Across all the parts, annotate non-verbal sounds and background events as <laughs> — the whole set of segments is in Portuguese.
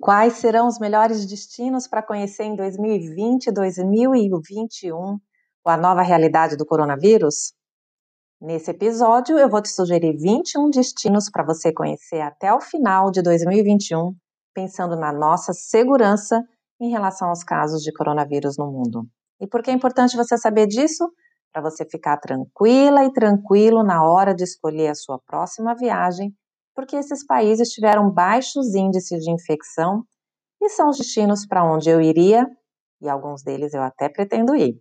Quais serão os melhores destinos para conhecer em 2020 e 2021 com a nova realidade do coronavírus? Nesse episódio, eu vou te sugerir 21 destinos para você conhecer até o final de 2021, pensando na nossa segurança em relação aos casos de coronavírus no mundo. E por que é importante você saber disso? Para você ficar tranquila e tranquilo na hora de escolher a sua próxima viagem, porque esses países tiveram baixos índices de infecção e são os destinos para onde eu iria, e alguns deles eu até pretendo ir.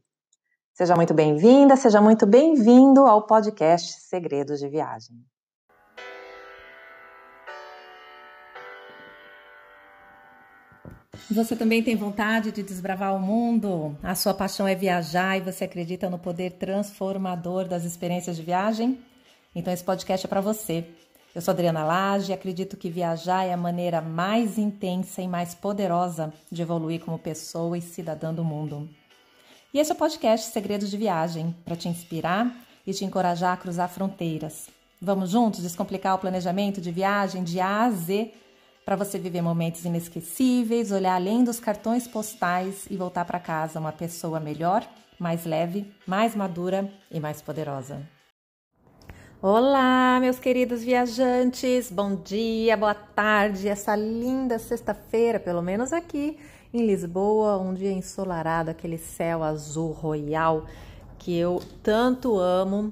Seja muito bem-vinda, seja muito bem-vindo ao podcast Segredos de Viagem. Você também tem vontade de desbravar o mundo? A sua paixão é viajar e você acredita no poder transformador das experiências de viagem? Então esse podcast é para você. Eu sou Adriana Lage e acredito que viajar é a maneira mais intensa e mais poderosa de evoluir como pessoa e cidadã do mundo. E esse é o podcast Segredos de Viagem, para te inspirar e te encorajar a cruzar fronteiras. Vamos juntos descomplicar o planejamento de viagem de A a Z para você viver momentos inesquecíveis, olhar além dos cartões postais e voltar para casa uma pessoa melhor, mais leve, mais madura e mais poderosa. Olá, meus queridos viajantes, bom dia, boa tarde, essa linda sexta-feira, pelo menos aqui em Lisboa, um dia ensolarado, aquele céu azul royal que eu tanto amo.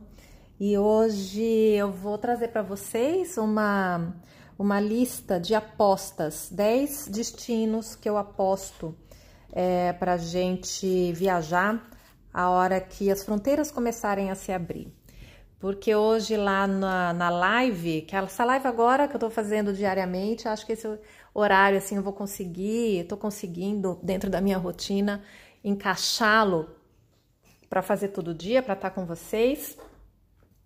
E hoje eu vou trazer para vocês uma, uma lista de apostas, 10 destinos que eu aposto é, para gente viajar a hora que as fronteiras começarem a se abrir. Porque hoje lá na, na live, que essa live agora que eu tô fazendo diariamente, acho que esse horário assim eu vou conseguir, estou conseguindo dentro da minha rotina encaixá-lo para fazer todo dia, para estar tá com vocês,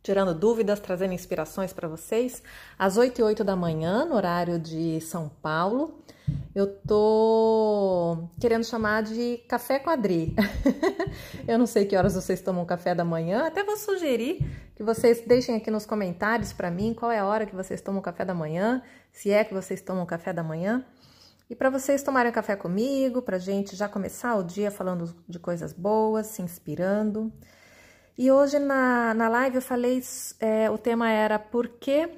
tirando dúvidas, trazendo inspirações para vocês. Às 8 e 8 da manhã, no horário de São Paulo, eu tô querendo chamar de café quadri. <laughs> eu não sei que horas vocês tomam café da manhã, até vou sugerir que vocês deixem aqui nos comentários para mim qual é a hora que vocês tomam café da manhã, se é que vocês tomam café da manhã. E para vocês tomarem café comigo, para gente já começar o dia falando de coisas boas, se inspirando. E hoje na, na live eu falei, é, o tema era por que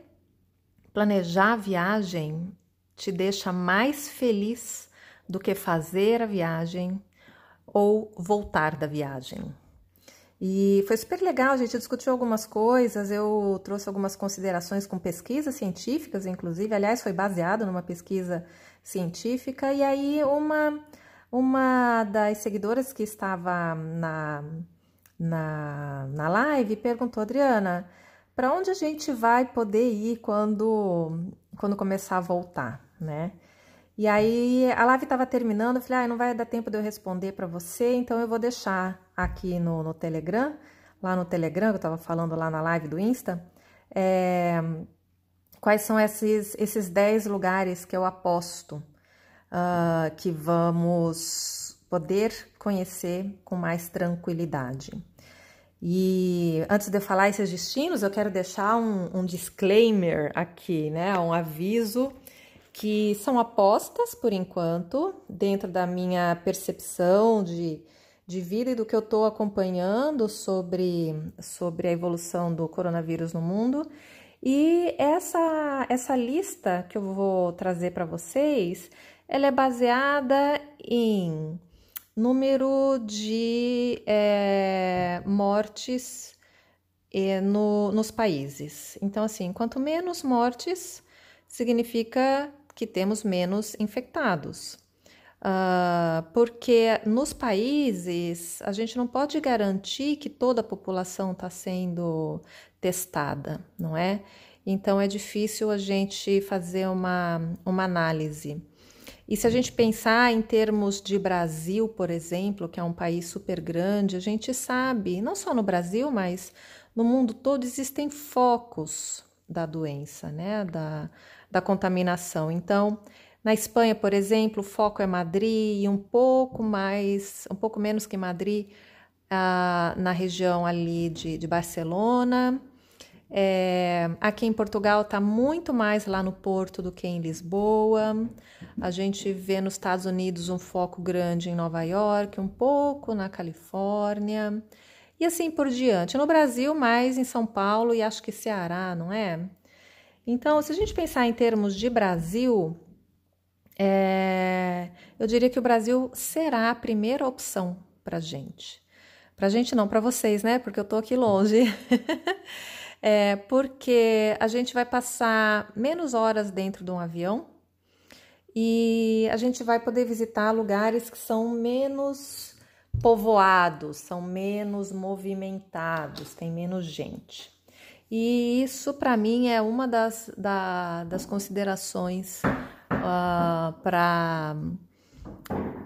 planejar a viagem te deixa mais feliz do que fazer a viagem ou voltar da viagem. E foi super legal, a gente discutiu algumas coisas, eu trouxe algumas considerações com pesquisas científicas, inclusive, aliás, foi baseado numa pesquisa científica, e aí uma, uma das seguidoras que estava na, na, na live perguntou, Adriana, para onde a gente vai poder ir quando, quando começar a voltar, né? E aí a live estava terminando, eu falei, ah, não vai dar tempo de eu responder para você, então eu vou deixar aqui no, no Telegram, lá no Telegram, que eu estava falando lá na live do Insta, é, quais são esses, esses 10 lugares que eu aposto uh, que vamos poder conhecer com mais tranquilidade. E antes de eu falar esses destinos, eu quero deixar um, um disclaimer aqui, né? Um aviso que são apostas por enquanto, dentro da minha percepção de, de vida e do que eu estou acompanhando sobre, sobre a evolução do coronavírus no mundo. E essa, essa lista que eu vou trazer para vocês, ela é baseada em número de é, mortes é, no, nos países. Então, assim, quanto menos mortes, significa que temos menos infectados. Uh, porque nos países a gente não pode garantir que toda a população está sendo testada, não é? Então é difícil a gente fazer uma, uma análise. E se a gente pensar em termos de Brasil, por exemplo, que é um país super grande, a gente sabe, não só no Brasil, mas no mundo todo existem focos da doença, né? Da, da contaminação. Então, na Espanha, por exemplo, o foco é Madrid e um pouco mais, um pouco menos que Madrid, ah, na região ali de, de Barcelona. É, aqui em Portugal está muito mais lá no Porto do que em Lisboa. A gente vê nos Estados Unidos um foco grande em Nova York, um pouco na Califórnia e assim por diante. No Brasil, mais em São Paulo e acho que Ceará, não é? Então, se a gente pensar em termos de Brasil, é, eu diria que o Brasil será a primeira opção para gente. Para gente não, para vocês, né? Porque eu estou aqui longe. <laughs> é, porque a gente vai passar menos horas dentro de um avião e a gente vai poder visitar lugares que são menos povoados, são menos movimentados, tem menos gente. E isso, para mim, é uma das, da, das considerações uh, para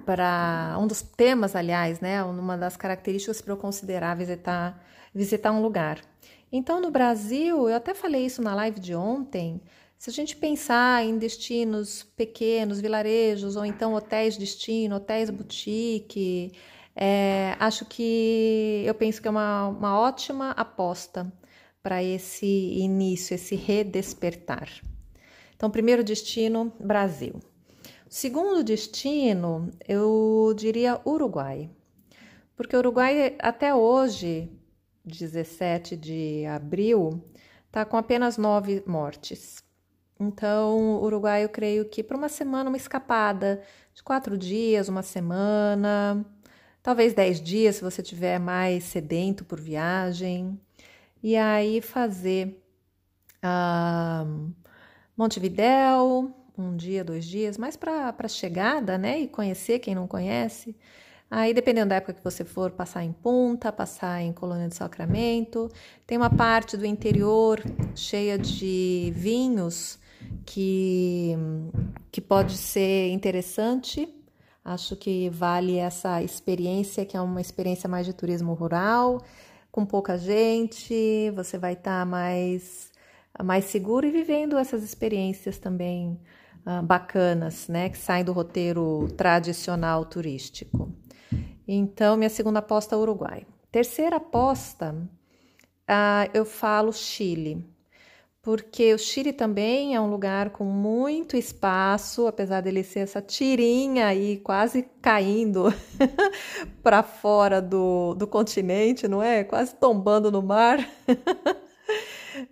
para um dos temas, aliás, né, uma das características para eu considerar visitar visitar um lugar. Então, no Brasil, eu até falei isso na live de ontem. Se a gente pensar em destinos pequenos, vilarejos, ou então hotéis destino, hotéis boutique, é, acho que eu penso que é uma, uma ótima aposta para esse início, esse redespertar. Então, primeiro destino, Brasil. Segundo destino, eu diria Uruguai, porque o Uruguai até hoje, 17 de abril, está com apenas nove mortes. Então, Uruguai, eu creio que para uma semana, uma escapada de quatro dias, uma semana, talvez dez dias, se você tiver mais sedento por viagem, e aí fazer uh, Montevidéu, um dia, dois dias, mais para chegada, né? E conhecer quem não conhece. Aí, dependendo da época que você for, passar em Punta, passar em Colônia do Sacramento. Tem uma parte do interior cheia de vinhos que, que pode ser interessante. Acho que vale essa experiência, que é uma experiência mais de turismo rural, com pouca gente, você vai estar tá mais, mais seguro e vivendo essas experiências também uh, bacanas, né, que saem do roteiro tradicional turístico. Então, minha segunda aposta é Uruguai. Terceira aposta, uh, eu falo Chile, porque o Chile também é um lugar com muito espaço, apesar dele ser essa tirinha aí quase caindo <laughs> para fora do, do continente, não é? Quase tombando no mar, <laughs>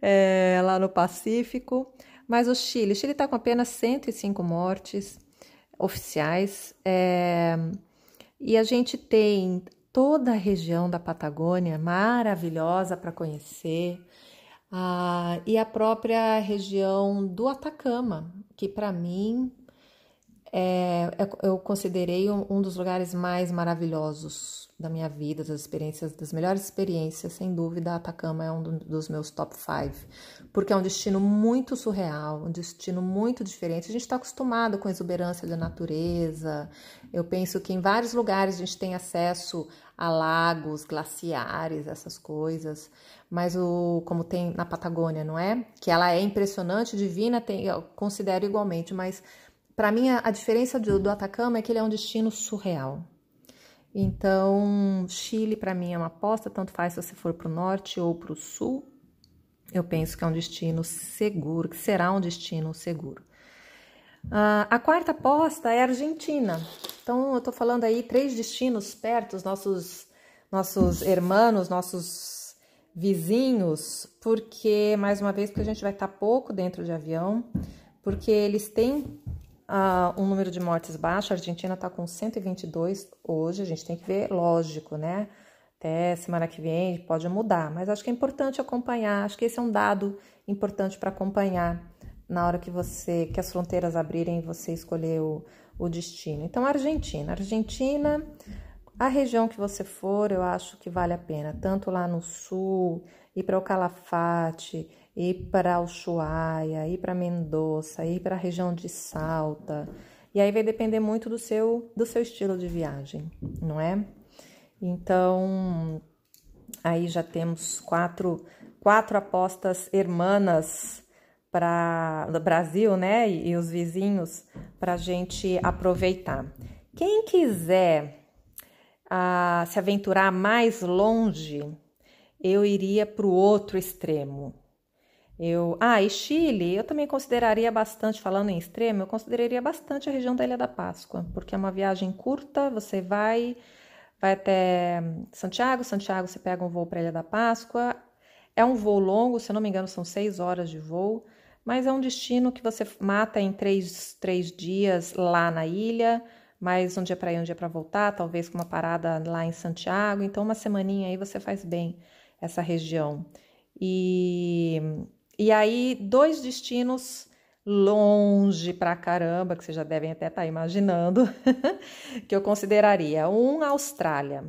é, lá no Pacífico. Mas o Chile, o Chile está com apenas 105 mortes oficiais. É, e a gente tem toda a região da Patagônia maravilhosa para conhecer. Ah, e a própria região do Atacama, que para mim é, é, eu considerei um, um, dos lugares mais maravilhosos da minha vida, das experiências, das melhores experiências, sem dúvida, Atacama é um dos meus top five, porque é um destino muito surreal, um destino muito diferente. A gente está acostumado com a exuberância da natureza. Eu penso que em vários lugares a gente tem acesso a lagos, glaciares, essas coisas, mas o como tem na Patagônia, não é? Que ela é impressionante, divina, tem, eu considero igualmente, mas para mim, a, a diferença do, do Atacama é que ele é um destino surreal. Então, Chile para mim é uma aposta, tanto faz se você for para o norte ou para o sul. Eu penso que é um destino seguro, que será um destino seguro. Uh, a quarta aposta é a Argentina. Então, eu estou falando aí três destinos perto, os nossos, nossos hermanos, nossos vizinhos, porque, mais uma vez, porque a gente vai estar pouco dentro de avião, porque eles têm uh, um número de mortes baixo. A Argentina está com 122 hoje. A gente tem que ver, lógico, né? Até semana que vem pode mudar, mas acho que é importante acompanhar. Acho que esse é um dado importante para acompanhar na hora que você que as fronteiras abrirem você escolher o, o destino. Então, Argentina. Argentina, a região que você for, eu acho que vale a pena, tanto lá no sul, ir para o Calafate, ir para Ushuaia, ir para Mendoza, ir para a região de Salta. E aí vai depender muito do seu do seu estilo de viagem, não é? Então, aí já temos quatro quatro apostas hermanas para o Brasil, né? E, e os vizinhos para a gente aproveitar. Quem quiser ah, se aventurar mais longe, eu iria para o outro extremo, Eu, ah, e Chile, eu também consideraria bastante, falando em extremo, eu consideraria bastante a região da Ilha da Páscoa, porque é uma viagem curta, você vai, vai até Santiago, Santiago você pega um voo para a Ilha da Páscoa, é um voo longo, se eu não me engano, são seis horas de voo, mas é um destino que você mata em três, três dias lá na ilha, mais um dia para ir, um dia para voltar, talvez com uma parada lá em Santiago, então uma semaninha aí você faz bem essa região. E e aí, dois destinos longe pra caramba, que vocês já devem até estar tá imaginando, <laughs> que eu consideraria. Um, Austrália,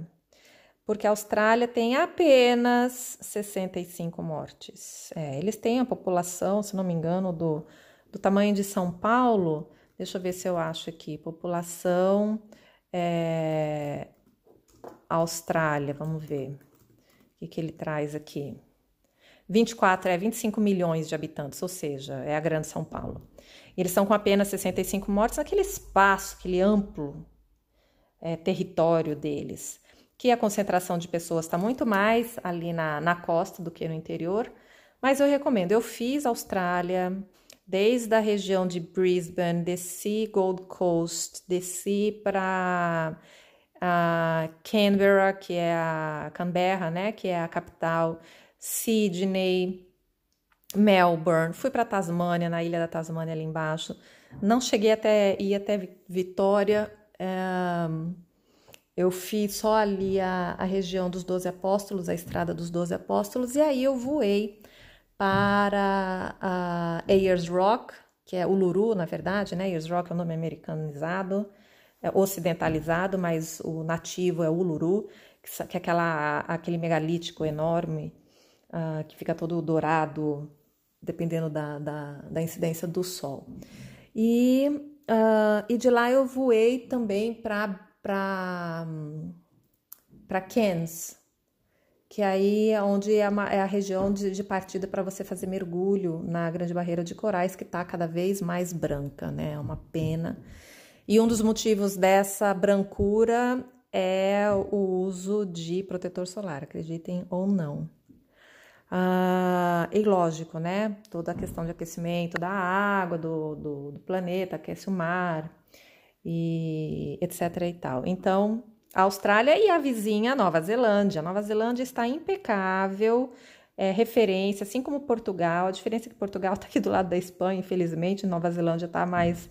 porque a Austrália tem apenas 65 mortes. É, eles têm a população, se não me engano, do, do tamanho de São Paulo. Deixa eu ver se eu acho aqui. População é, Austrália, vamos ver. O que, que ele traz aqui? 24, é 25 milhões de habitantes, ou seja, é a grande São Paulo. Eles são com apenas 65 mortes naquele espaço, aquele amplo é, território deles, que a concentração de pessoas está muito mais ali na, na costa do que no interior. Mas eu recomendo, eu fiz Austrália, desde a região de Brisbane, desci Gold Coast, desci para Canberra, que é a Canberra, né, que é a capital Sydney, Melbourne, fui para Tasmânia, na ilha da Tasmânia ali embaixo. Não cheguei até ir até Vitória. É, eu fiz só ali a, a região dos Doze Apóstolos, a estrada dos Doze Apóstolos, e aí eu voei para a Ayers Rock, que é Uluru, na verdade, né? Ayers Rock é o nome americanizado, é ocidentalizado, mas o nativo é Uluru, que é aquela, aquele megalítico enorme uh, que fica todo dourado, dependendo da, da, da incidência do sol. E, uh, e de lá eu voei também para Cairns, que aí é onde é, uma, é a região de, de partida para você fazer mergulho na Grande Barreira de Corais, que está cada vez mais branca, né? É uma pena. E um dos motivos dessa brancura é o uso de protetor solar, acreditem ou não. Ah, e lógico, né? Toda a questão de aquecimento da água, do, do, do planeta, aquece o mar, e etc. e tal. Então, a Austrália e a vizinha Nova Zelândia. A Nova Zelândia está impecável, é, referência, assim como Portugal. A diferença é que Portugal está <laughs> aqui do lado da Espanha, infelizmente, Nova Zelândia está mais,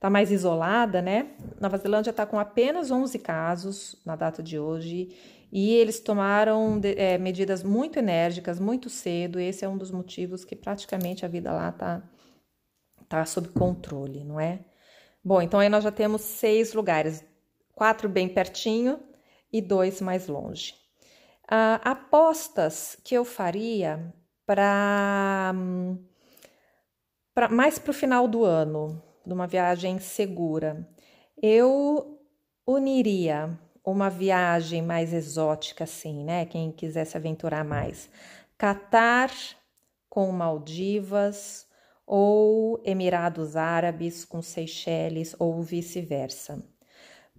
tá mais isolada, né? Nova Zelândia está com apenas 11 casos na data de hoje e eles tomaram é, medidas muito enérgicas, muito cedo. esse é um dos motivos que praticamente a vida lá está tá sob controle, não é? Bom, então aí nós já temos seis lugares, quatro bem pertinho e dois mais longe. Ah, apostas que eu faria para mais para o final do ano, de uma viagem segura, eu uniria uma viagem mais exótica, assim, né? Quem quiser se aventurar mais. Catar com Maldivas ou Emirados Árabes com Seychelles ou vice-versa.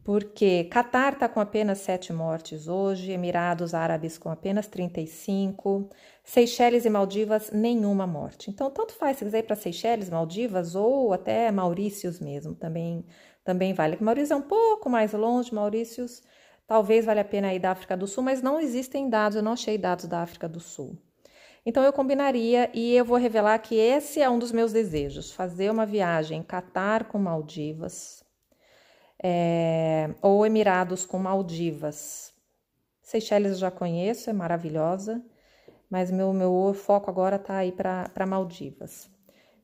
Porque Catar está com apenas sete mortes hoje, Emirados Árabes com apenas 35, Seychelles e Maldivas nenhuma morte. Então, tanto faz se quiser ir para Seychelles, Maldivas ou até Maurícios mesmo, também, também vale. Maurícios é um pouco mais longe, Maurícios Talvez valha a pena ir da África do Sul, mas não existem dados, eu não achei dados da África do Sul. Então eu combinaria e eu vou revelar que esse é um dos meus desejos: fazer uma viagem Catar com Maldivas é, ou Emirados com Maldivas. Seychelles já conheço, é maravilhosa, mas meu, meu foco agora está aí para Maldivas.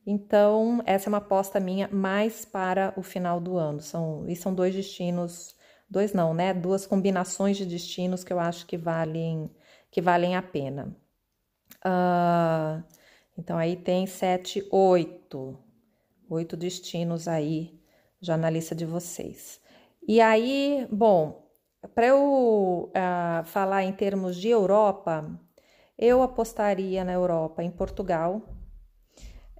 Então, essa é uma aposta minha mais para o final do ano. São, e são dois destinos dois não, né? Duas combinações de destinos que eu acho que valem que valem a pena. Uh, então aí tem sete, oito, oito destinos aí já na lista de vocês. E aí, bom, para eu uh, falar em termos de Europa, eu apostaria na Europa, em Portugal,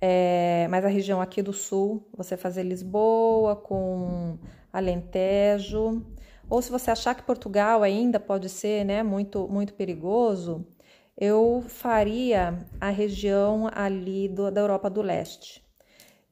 é, mas a região aqui do sul, você fazer Lisboa com Alentejo, ou se você achar que Portugal ainda pode ser né, muito, muito perigoso, eu faria a região ali do, da Europa do Leste.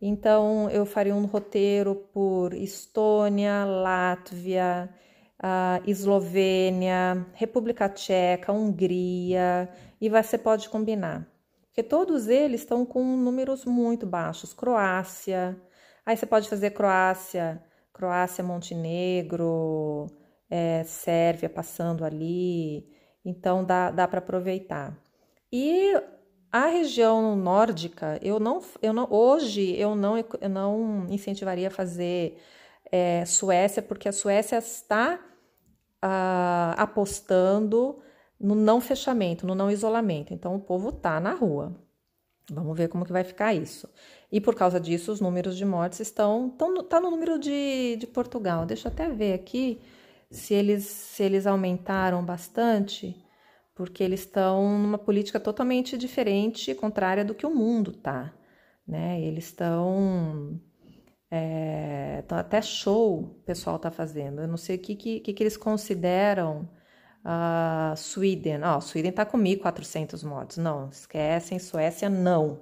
Então, eu faria um roteiro por Estônia, Látvia, uh, Eslovênia, República Tcheca, Hungria, e você pode combinar. Porque todos eles estão com números muito baixos. Croácia, aí você pode fazer Croácia, Croácia, Montenegro, é, Sérvia passando ali, então dá, dá para aproveitar. E a região nórdica, eu não, eu não, hoje eu não, eu não incentivaria a fazer é, Suécia, porque a Suécia está ah, apostando no não fechamento, no não isolamento. Então o povo tá na rua. Vamos ver como que vai ficar isso. E por causa disso, os números de mortes estão. estão tá no número de, de Portugal. Deixa eu até ver aqui se eles, se eles aumentaram bastante, porque eles estão numa política totalmente diferente, contrária do que o mundo tá. Né? Eles estão. É, até show o pessoal tá fazendo. Eu não sei o que, que, que eles consideram Uh, Sweden, ó, oh, Sweden tá com 1.400 mortos. Não, esquecem, Suécia não.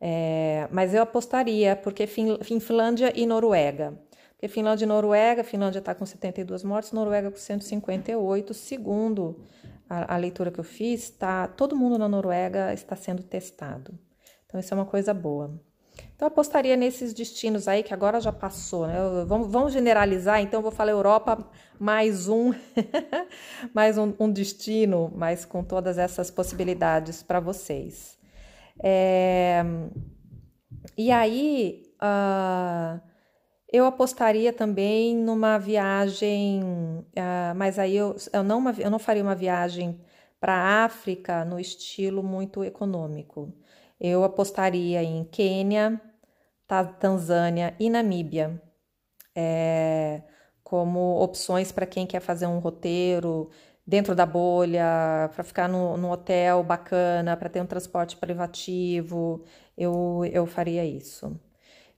É, mas eu apostaria, porque fin Finlândia e Noruega. Porque Finlândia e Noruega, Finlândia está com 72 mortos, Noruega com 158. Segundo a, a leitura que eu fiz, tá, todo mundo na Noruega está sendo testado. Então, isso é uma coisa boa. Então, apostaria nesses destinos aí, que agora já passou, né? Vamos, vamos generalizar, então, eu vou falar Europa mais um, <laughs> mais um, um, destino, mas com todas essas possibilidades para vocês. É, e aí, uh, eu apostaria também numa viagem, uh, mas aí eu, eu, não, eu não faria uma viagem para a África no estilo muito econômico. Eu apostaria em Quênia, Tanzânia e Namíbia é, como opções para quem quer fazer um roteiro dentro da bolha, para ficar no, no, hotel bacana, para ter um transporte privativo, eu, eu faria isso.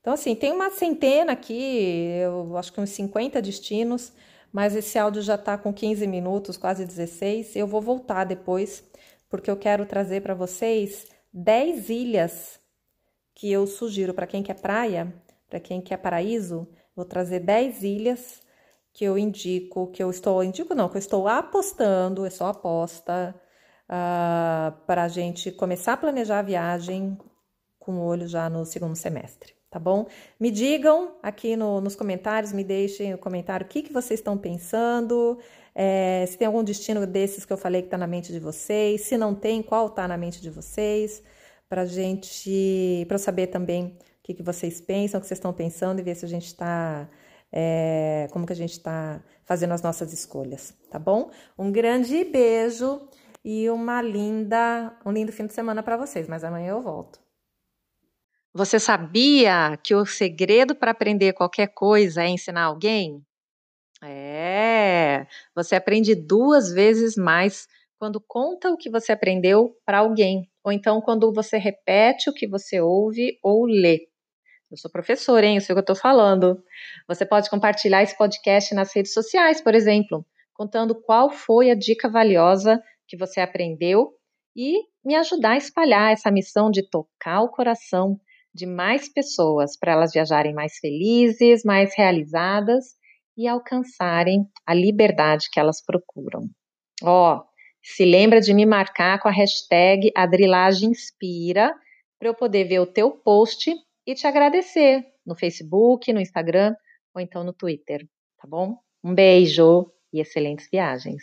Então, assim, tem uma centena aqui, eu acho que uns 50 destinos, mas esse áudio já está com 15 minutos, quase 16. Eu vou voltar depois, porque eu quero trazer para vocês 10 ilhas que eu sugiro para quem quer praia, para quem quer paraíso. Vou trazer 10 ilhas que eu indico, que eu estou, indico não, que eu estou apostando, é só aposta, uh, para a gente começar a planejar a viagem com o olho já no segundo semestre, tá bom? Me digam aqui no, nos comentários, me deixem o comentário o que, que vocês estão pensando, é, se tem algum destino desses que eu falei que está na mente de vocês, se não tem, qual está na mente de vocês, para gente, para eu saber também o que, que vocês pensam, o que vocês estão pensando e ver se a gente está, é, como que a gente está fazendo as nossas escolhas, tá bom? Um grande beijo e uma linda, um lindo fim de semana para vocês, mas amanhã eu volto. Você sabia que o segredo para aprender qualquer coisa é ensinar alguém? É, você aprende duas vezes mais quando conta o que você aprendeu para alguém, ou então quando você repete o que você ouve ou lê. Eu sou professora, hein? Eu sei o que eu estou falando. Você pode compartilhar esse podcast nas redes sociais, por exemplo, contando qual foi a dica valiosa que você aprendeu e me ajudar a espalhar essa missão de tocar o coração de mais pessoas para elas viajarem mais felizes, mais realizadas e alcançarem a liberdade que elas procuram. Ó, oh, se lembra de me marcar com a hashtag AdrilagemInspira para eu poder ver o teu post e te agradecer no Facebook, no Instagram ou então no Twitter, tá bom? Um beijo e excelentes viagens!